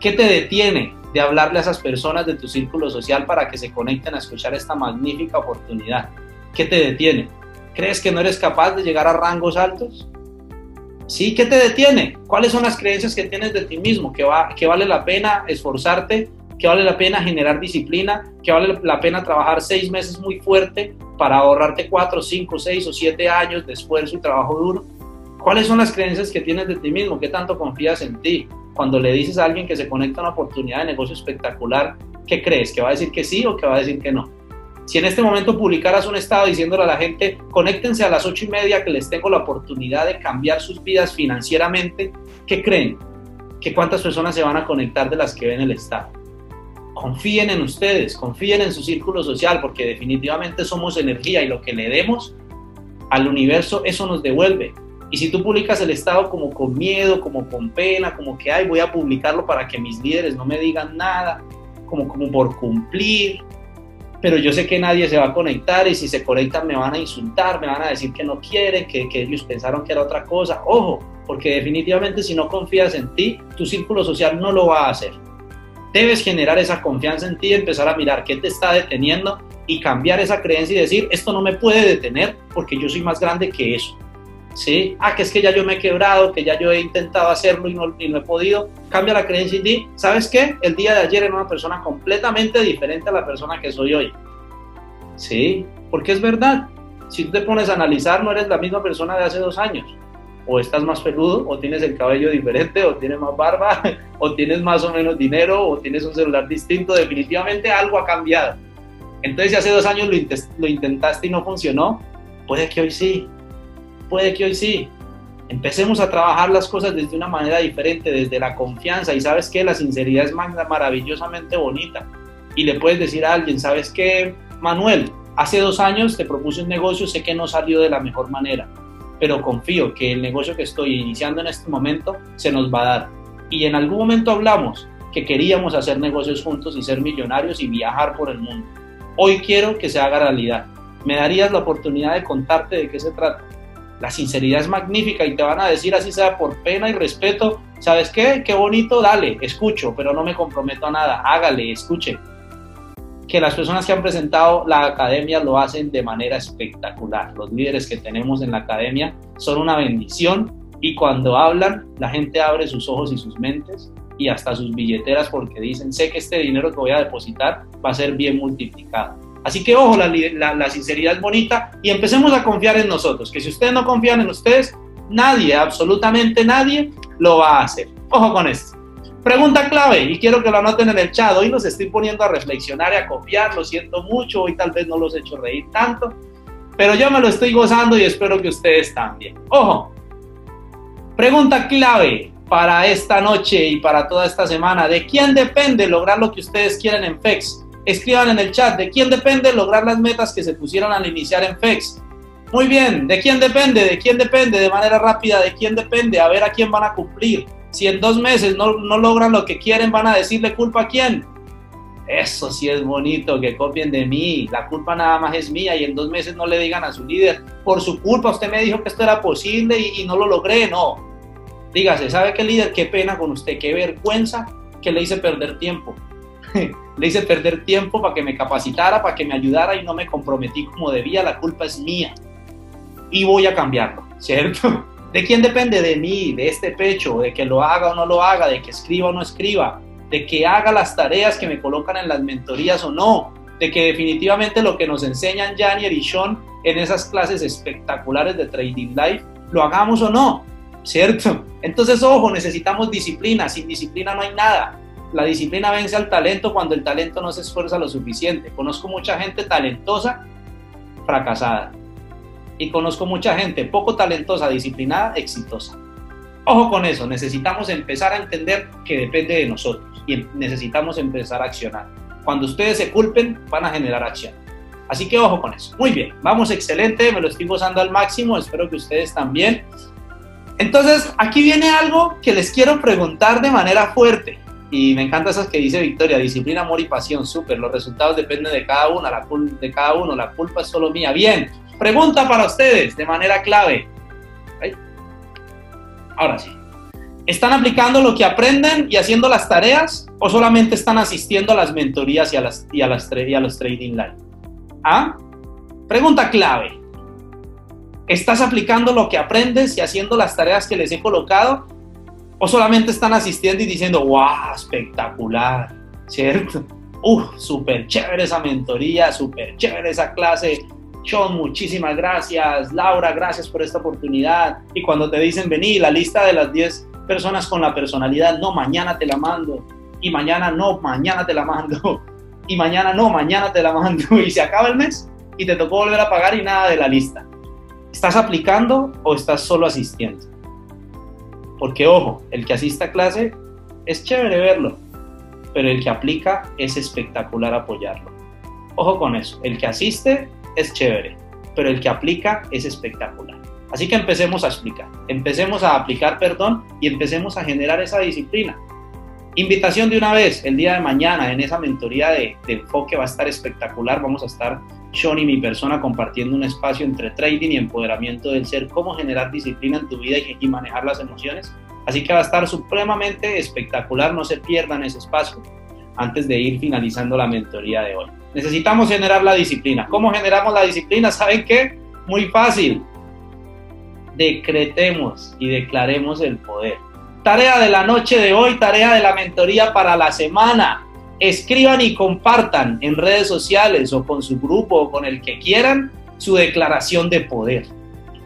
¿Qué te detiene de hablarle a esas personas de tu círculo social para que se conecten a escuchar esta magnífica oportunidad? ¿Qué te detiene? ¿Crees que no eres capaz de llegar a rangos altos? ¿Sí? ¿Qué te detiene? ¿Cuáles son las creencias que tienes de ti mismo? ¿Que, va, que vale la pena esforzarte? ¿Que vale la pena generar disciplina? ¿Que vale la pena trabajar seis meses muy fuerte para ahorrarte cuatro, cinco, seis o siete años de esfuerzo y trabajo duro? ¿Cuáles son las creencias que tienes de ti mismo? ¿Qué tanto confías en ti? Cuando le dices a alguien que se conecta a una oportunidad de negocio espectacular, ¿qué crees? ¿Que va a decir que sí o que va a decir que no? Si en este momento publicaras un estado diciéndole a la gente, conéctense a las ocho y media que les tengo la oportunidad de cambiar sus vidas financieramente, ¿qué creen? ¿Que cuántas personas se van a conectar de las que ven el estado? Confíen en ustedes, confíen en su círculo social, porque definitivamente somos energía y lo que le demos al universo, eso nos devuelve. Y si tú publicas el estado como con miedo, como con pena, como que, ay, voy a publicarlo para que mis líderes no me digan nada, como, como por cumplir, pero yo sé que nadie se va a conectar y si se conectan me van a insultar, me van a decir que no quieren, que, que ellos pensaron que era otra cosa. Ojo, porque definitivamente si no confías en ti, tu círculo social no lo va a hacer. Debes generar esa confianza en ti, empezar a mirar qué te está deteniendo y cambiar esa creencia y decir, esto no me puede detener porque yo soy más grande que eso. ¿Sí? Ah, que es que ya yo me he quebrado, que ya yo he intentado hacerlo y no, y no he podido. Cambia la creencia y di, ¿sabes qué? El día de ayer era una persona completamente diferente a la persona que soy hoy. Sí, porque es verdad. Si tú te pones a analizar, no eres la misma persona de hace dos años. O estás más peludo, o tienes el cabello diferente, o tienes más barba, o tienes más o menos dinero, o tienes un celular distinto. Definitivamente algo ha cambiado. Entonces, si hace dos años lo, intentaste y no funcionó, puede que hoy sí. Puede que hoy sí. Empecemos a trabajar las cosas desde una manera diferente, desde la confianza. Y sabes que la sinceridad es maravillosamente bonita. Y le puedes decir a alguien, ¿sabes qué? Manuel, hace dos años te propuse un negocio, sé que no salió de la mejor manera, pero confío que el negocio que estoy iniciando en este momento se nos va a dar. Y en algún momento hablamos que queríamos hacer negocios juntos y ser millonarios y viajar por el mundo. Hoy quiero que se haga realidad. ¿Me darías la oportunidad de contarte de qué se trata? La sinceridad es magnífica y te van a decir así sea por pena y respeto, ¿sabes qué? Qué bonito, dale, escucho, pero no me comprometo a nada, hágale, escuche que las personas que han presentado la academia lo hacen de manera espectacular. Los líderes que tenemos en la academia son una bendición y cuando hablan la gente abre sus ojos y sus mentes y hasta sus billeteras porque dicen, sé que este dinero que voy a depositar va a ser bien multiplicado. Así que ojo, la, sinceridad es bonita y empecemos a confiar en nosotros, que si ustedes no confían en ustedes, nadie, absolutamente nadie, lo va a hacer. Ojo con esto. Pregunta clave, y quiero que lo anoten en el chat. Hoy los estoy poniendo a reflexionar y a copiar, lo siento mucho, hoy tal vez no los he hecho reír tanto, pero yo me lo estoy gozando y espero que ustedes también. Ojo, pregunta clave para esta noche y para toda esta semana. ¿De quién depende lograr lo que ustedes quieren en FEX? Escriban en el chat, ¿de quién depende lograr las metas que se pusieron al iniciar en FEX? Muy bien, ¿de quién depende? ¿De quién depende? De manera rápida, ¿de quién depende? A ver a quién van a cumplir. Si en dos meses no, logran lo que quieren, van a decirle culpa a quién. Eso sí es bonito, que copien de mí. La culpa nada más es mía y en dos meses no le digan a su líder, por su culpa usted me dijo que esto era posible y, no lo logré. No. Dígase, ¿sabe qué líder? Qué pena con usted, qué vergüenza que le hice perder tiempo. le hice perder tiempo para que me capacitara, para que me ayudara y no me comprometí como debía, la culpa es mía. Y voy a cambiarlo, ¿cierto? ¿De quién depende? De mí, de este pecho, de que lo haga o no lo haga, de que escriba o no escriba, de que haga las tareas que me colocan en las mentorías o no, de que definitivamente lo que nos enseñan Janier y Sean en esas clases espectaculares de Trading Life, lo hagamos o no, ¿cierto? Entonces, ojo, necesitamos disciplina, sin disciplina no hay nada. La disciplina vence al talento cuando el talento no se esfuerza lo suficiente. Conozco mucha gente talentosa, fracasada. Y conozco mucha gente poco talentosa, disciplinada, exitosa. Ojo con eso, necesitamos empezar a entender que depende de nosotros y necesitamos empezar a accionar. Cuando ustedes se culpen, van a generar acción. Así que ojo con eso. Muy bien, vamos excelente, me lo estoy gozando al máximo, espero que ustedes también. Entonces, aquí viene algo que les quiero preguntar de manera fuerte. Y me encanta esas que dice Victoria, disciplina, amor y pasión, súper, los resultados dependen de cada uno, la de cada uno, la culpa es solo mía. Bien, pregunta para ustedes de manera clave. Ahora sí. ¿Están aplicando lo que aprenden y haciendo las tareas o solamente están asistiendo a las mentorías y a, las, y a, las, y a los trading live? ¿Ah? Pregunta clave. ¿Estás aplicando lo que aprendes y haciendo las tareas que les he colocado ¿O solamente están asistiendo y diciendo, wow, espectacular, ¿cierto? Uf, súper chévere esa mentoría, súper chévere esa clase. Sean, muchísimas gracias. Laura, gracias por esta oportunidad. Y cuando te dicen, vení, la lista de las 10 personas con la personalidad, no, mañana te la mando. Y mañana no, mañana te la mando. Y mañana no, mañana te la mando. Y se acaba el mes y te tocó volver a pagar y nada de la lista. ¿Estás aplicando o estás solo asistiendo? Porque ojo, el que asista a clase es chévere verlo, pero el que aplica es espectacular apoyarlo. Ojo con eso, el que asiste es chévere, pero el que aplica es espectacular. Así que empecemos a explicar, empecemos a aplicar perdón y empecemos a generar esa disciplina. Invitación de una vez, el día de mañana en esa mentoría de, de enfoque va a estar espectacular, vamos a estar sean y mi persona compartiendo un espacio entre trading y empoderamiento del ser, cómo generar disciplina en tu vida y, manejar las emociones. Así que va a estar supremamente espectacular, no se pierdan ese espacio antes de ir finalizando la mentoría de hoy. Necesitamos generar la disciplina. ¿Cómo generamos la disciplina? ¿Saben qué? Muy fácil. Decretemos y declaremos el poder. Tarea de la noche de hoy, tarea de la mentoría para la semana escriban y compartan en redes sociales o con su grupo o con el que quieran su declaración de poder.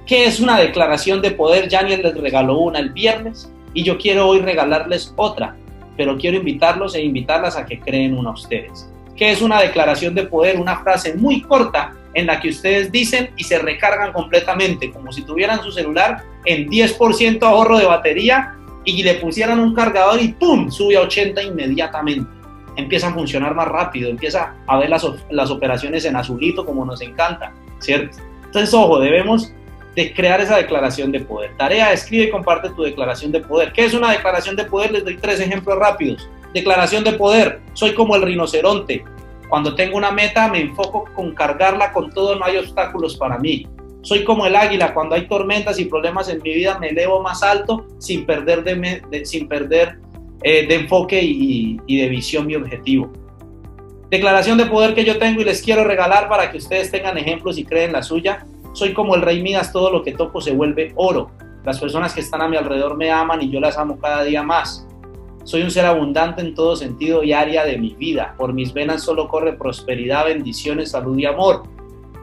¿Qué es una declaración de poder? Janiel les regaló una el viernes y yo quiero hoy regalarles otra, pero quiero invitarlos e invitarlas a que creen una a ustedes. ¿Qué es una declaración de poder? Una frase muy corta en la que ustedes dicen y se recargan completamente, como si tuvieran su celular en 10% ahorro de batería y le pusieran un cargador y ¡pum! sube a 80 inmediatamente empieza a funcionar más rápido, empieza a ver las, operaciones en azulito como nos encanta, ¿cierto? Entonces, ojo, debemos de crear esa declaración de poder. Tarea, escribe y comparte tu declaración de poder. ¿Qué es una declaración de poder? Les doy tres ejemplos rápidos. Declaración de poder. Soy como el rinoceronte. Cuando tengo una meta me enfoco con cargarla con todo, no hay obstáculos para mí. Soy como el águila, cuando hay tormentas y problemas en mi vida me elevo más alto sin perder, de, sin perder eh, de enfoque y, de visión mi objetivo. Declaración de poder que yo tengo y les quiero regalar para que ustedes tengan ejemplos y creen la suya. Soy como el rey Midas, todo lo que toco se vuelve oro. Las personas que están a mi alrededor me aman y yo las amo cada día más. Soy un ser abundante en todo sentido y área de mi vida. Por mis venas solo corre prosperidad, bendiciones, salud y amor.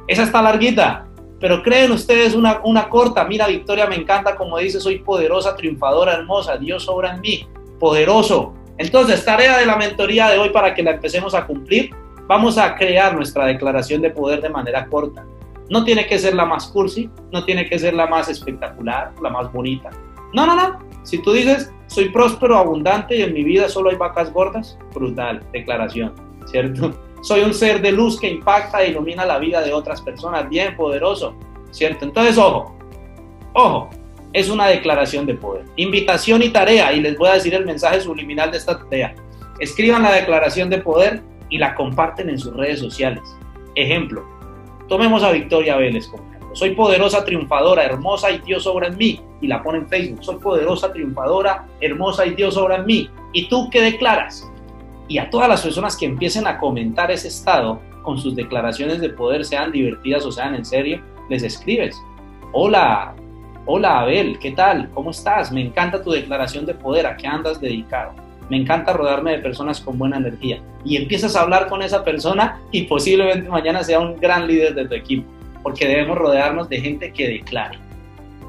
Esa está larguita, pero creen ustedes una, una corta. Mira, Victoria, me encanta como dice, soy poderosa, triunfadora, hermosa. Dios obra en mí poderoso. Entonces, tarea de la mentoría de hoy para que la empecemos a cumplir, vamos a crear nuestra declaración de poder de manera corta. No tiene que ser la más cursi, no tiene que ser la más espectacular, la más bonita. No, no, no. Si tú dices, soy próspero, abundante y en mi vida solo hay vacas gordas, brutal, declaración, ¿cierto? Soy un ser de luz que impacta e ilumina la vida de otras personas, bien poderoso, ¿cierto? Entonces, ojo, ojo, es una declaración de poder. Invitación y tarea, y les voy a decir el mensaje subliminal de esta tarea. Escriban la declaración de poder y la comparten en sus redes sociales. Ejemplo, tomemos a Victoria Vélez como ejemplo. Soy poderosa, triunfadora, hermosa y Dios obra en mí. Y la pone en Facebook. Soy poderosa, triunfadora, hermosa y Dios obra en mí. ¿Y tú qué declaras? Y a todas las personas que empiecen a comentar ese estado con sus declaraciones de poder, sean divertidas o sean en serio, les escribes. Hola, hola Abel, ¿qué tal? ¿Cómo estás? Me encanta tu declaración de poder. ¿A qué andas dedicado? me encanta rodarme de personas con buena energía. Y empiezas a hablar con esa persona y posiblemente mañana sea un gran líder de tu equipo, porque debemos rodearnos de gente que declare,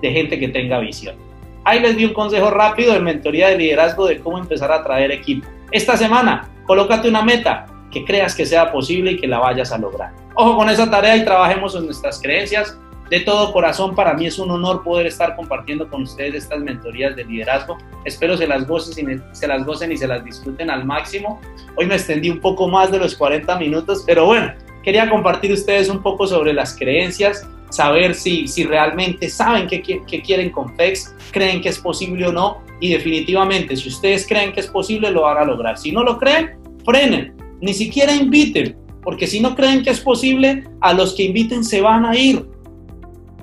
de gente que tenga visión. Ahí les di un consejo rápido de mentoría de liderazgo de cómo empezar a traer equipo. Esta semana, colócate una meta que creas que sea posible y que la vayas a lograr. Ojo con esa tarea y trabajemos en nuestras creencias, de todo corazón, para mí es un honor poder estar compartiendo con ustedes estas mentorías de liderazgo. Espero se las, gocen se las gocen y se las disfruten al máximo. Hoy me extendí un poco más de los 40 minutos, pero bueno, quería compartir ustedes un poco sobre las creencias, saber si, si realmente saben qué, qué quieren con FEX, creen que es posible o no, y definitivamente, si ustedes creen que es posible, lo van a lograr. Si no lo creen, frenen, ni siquiera inviten, porque si no creen que es posible, a los que inviten se van a ir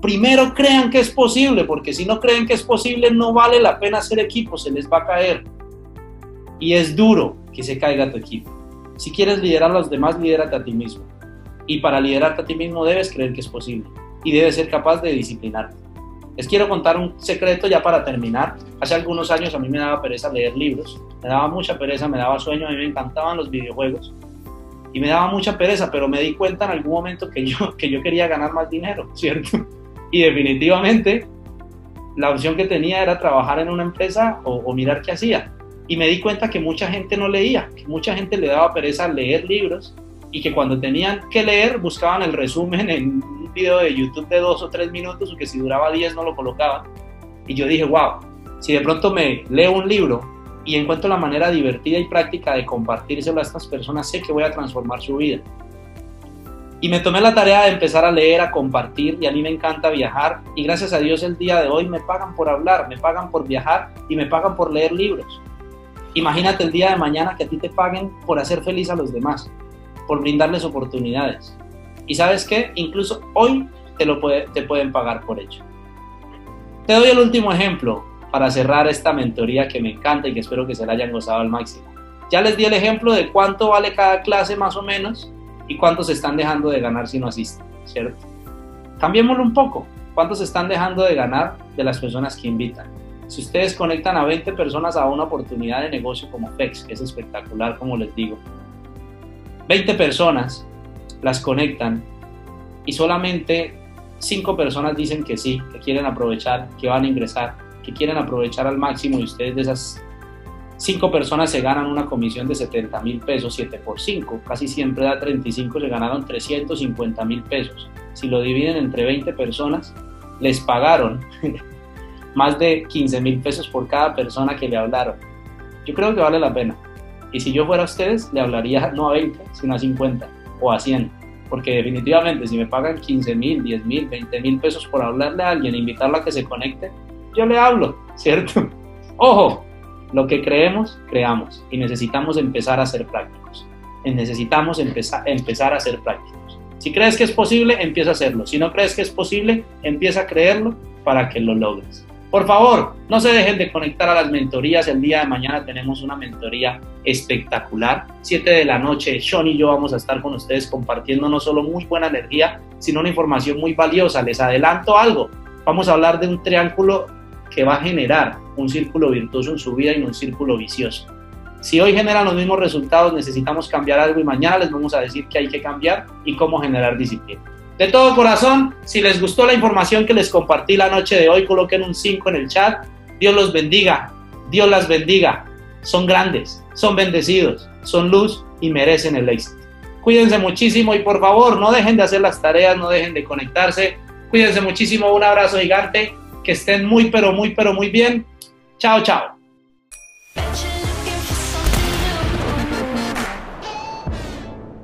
primero crean que es posible, porque si no creen que es posible no vale la pena hacer equipo, se les va a caer. Y es duro que se caiga tu equipo. Si quieres liderar a los demás, lidérate a ti mismo. Y para liderarte a ti mismo debes creer que es posible y debes ser capaz de disciplinarte. Les quiero contar un secreto ya para terminar. Hace algunos años a mí me daba pereza leer libros, me daba mucha pereza, me daba sueño, a mí me encantaban los videojuegos y me daba mucha pereza, pero me di cuenta en algún momento que yo, que yo quería ganar más dinero, ¿cierto? Y definitivamente la opción que tenía era trabajar en una empresa o, mirar qué hacía. Y me di cuenta que mucha gente no leía, que mucha gente le daba pereza leer libros y que cuando tenían que leer buscaban el resumen en un video de YouTube de dos o tres minutos o que si duraba diez no lo colocaban. Y yo dije, wow, si de pronto me leo un libro y encuentro la manera divertida y práctica de compartírselo a estas personas, sé que voy a transformar su vida. Y me tomé la tarea de empezar a leer, a compartir, y a mí me encanta viajar. Y gracias a Dios el día de hoy me pagan por hablar, me pagan por viajar y me pagan por leer libros. Imagínate el día de mañana que a ti te paguen por hacer feliz a los demás, por brindarles oportunidades. Y sabes qué, incluso hoy te, lo te pueden pagar por ello. Te doy el último ejemplo para cerrar esta mentoría que me encanta y que espero que se la hayan gozado al máximo. Ya les di el ejemplo de cuánto vale cada clase más o menos y cuántos están dejando de ganar si no asisten, ¿cierto? Cambiémoslo un poco. ¿Cuántos están dejando de ganar de las personas que invitan? Si ustedes conectan a 20 personas a una oportunidad de negocio como FEX, que es espectacular, como les digo, 20 personas las conectan y solamente 5 personas dicen que sí, que quieren aprovechar, que van a ingresar, que quieren aprovechar al máximo y ustedes de esas cinco personas se ganan una comisión de 70 mil pesos, 7 por 5, casi siempre da 35, se ganaron 350 mil pesos. Si lo dividen entre 20 personas, les pagaron más de 15 mil pesos por cada persona que le hablaron. Yo creo que vale la pena. Y si yo fuera a ustedes, le hablaría no a 20, sino a 50 o a 100. Porque definitivamente si me pagan 15 mil, 10 mil, 20 mil pesos por hablarle a alguien e invitarla a que se conecte, yo le hablo, ¿cierto? Ojo, lo que creemos, creamos y necesitamos empezar a ser prácticos. Necesitamos empezar, empezar a ser prácticos. Si crees que es posible, empieza a hacerlo. Si no crees que es posible, empieza a creerlo para que lo logres. Por favor, no se dejen de conectar a las mentorías. El día de mañana tenemos una mentoría espectacular. Siete de la noche, Sean y yo vamos a estar con ustedes compartiendo no solo muy buena energía, sino una información muy valiosa. Les adelanto algo. Vamos a hablar de un triángulo que va a generar un círculo virtuoso en su vida y un círculo vicioso. Si hoy generan los mismos resultados, necesitamos cambiar algo y mañana les vamos a decir qué hay que cambiar y cómo generar disciplina. De todo corazón, si les gustó la información que les compartí la noche de hoy, coloquen un 5 en el chat. Dios los bendiga, Dios las bendiga. Son grandes, son bendecidos, son luz y merecen el éxito. Cuídense muchísimo y por favor no dejen de hacer las tareas, no dejen de conectarse. Cuídense muchísimo, un abrazo gigante que estén muy, pero muy, pero muy bien. Chao, chao.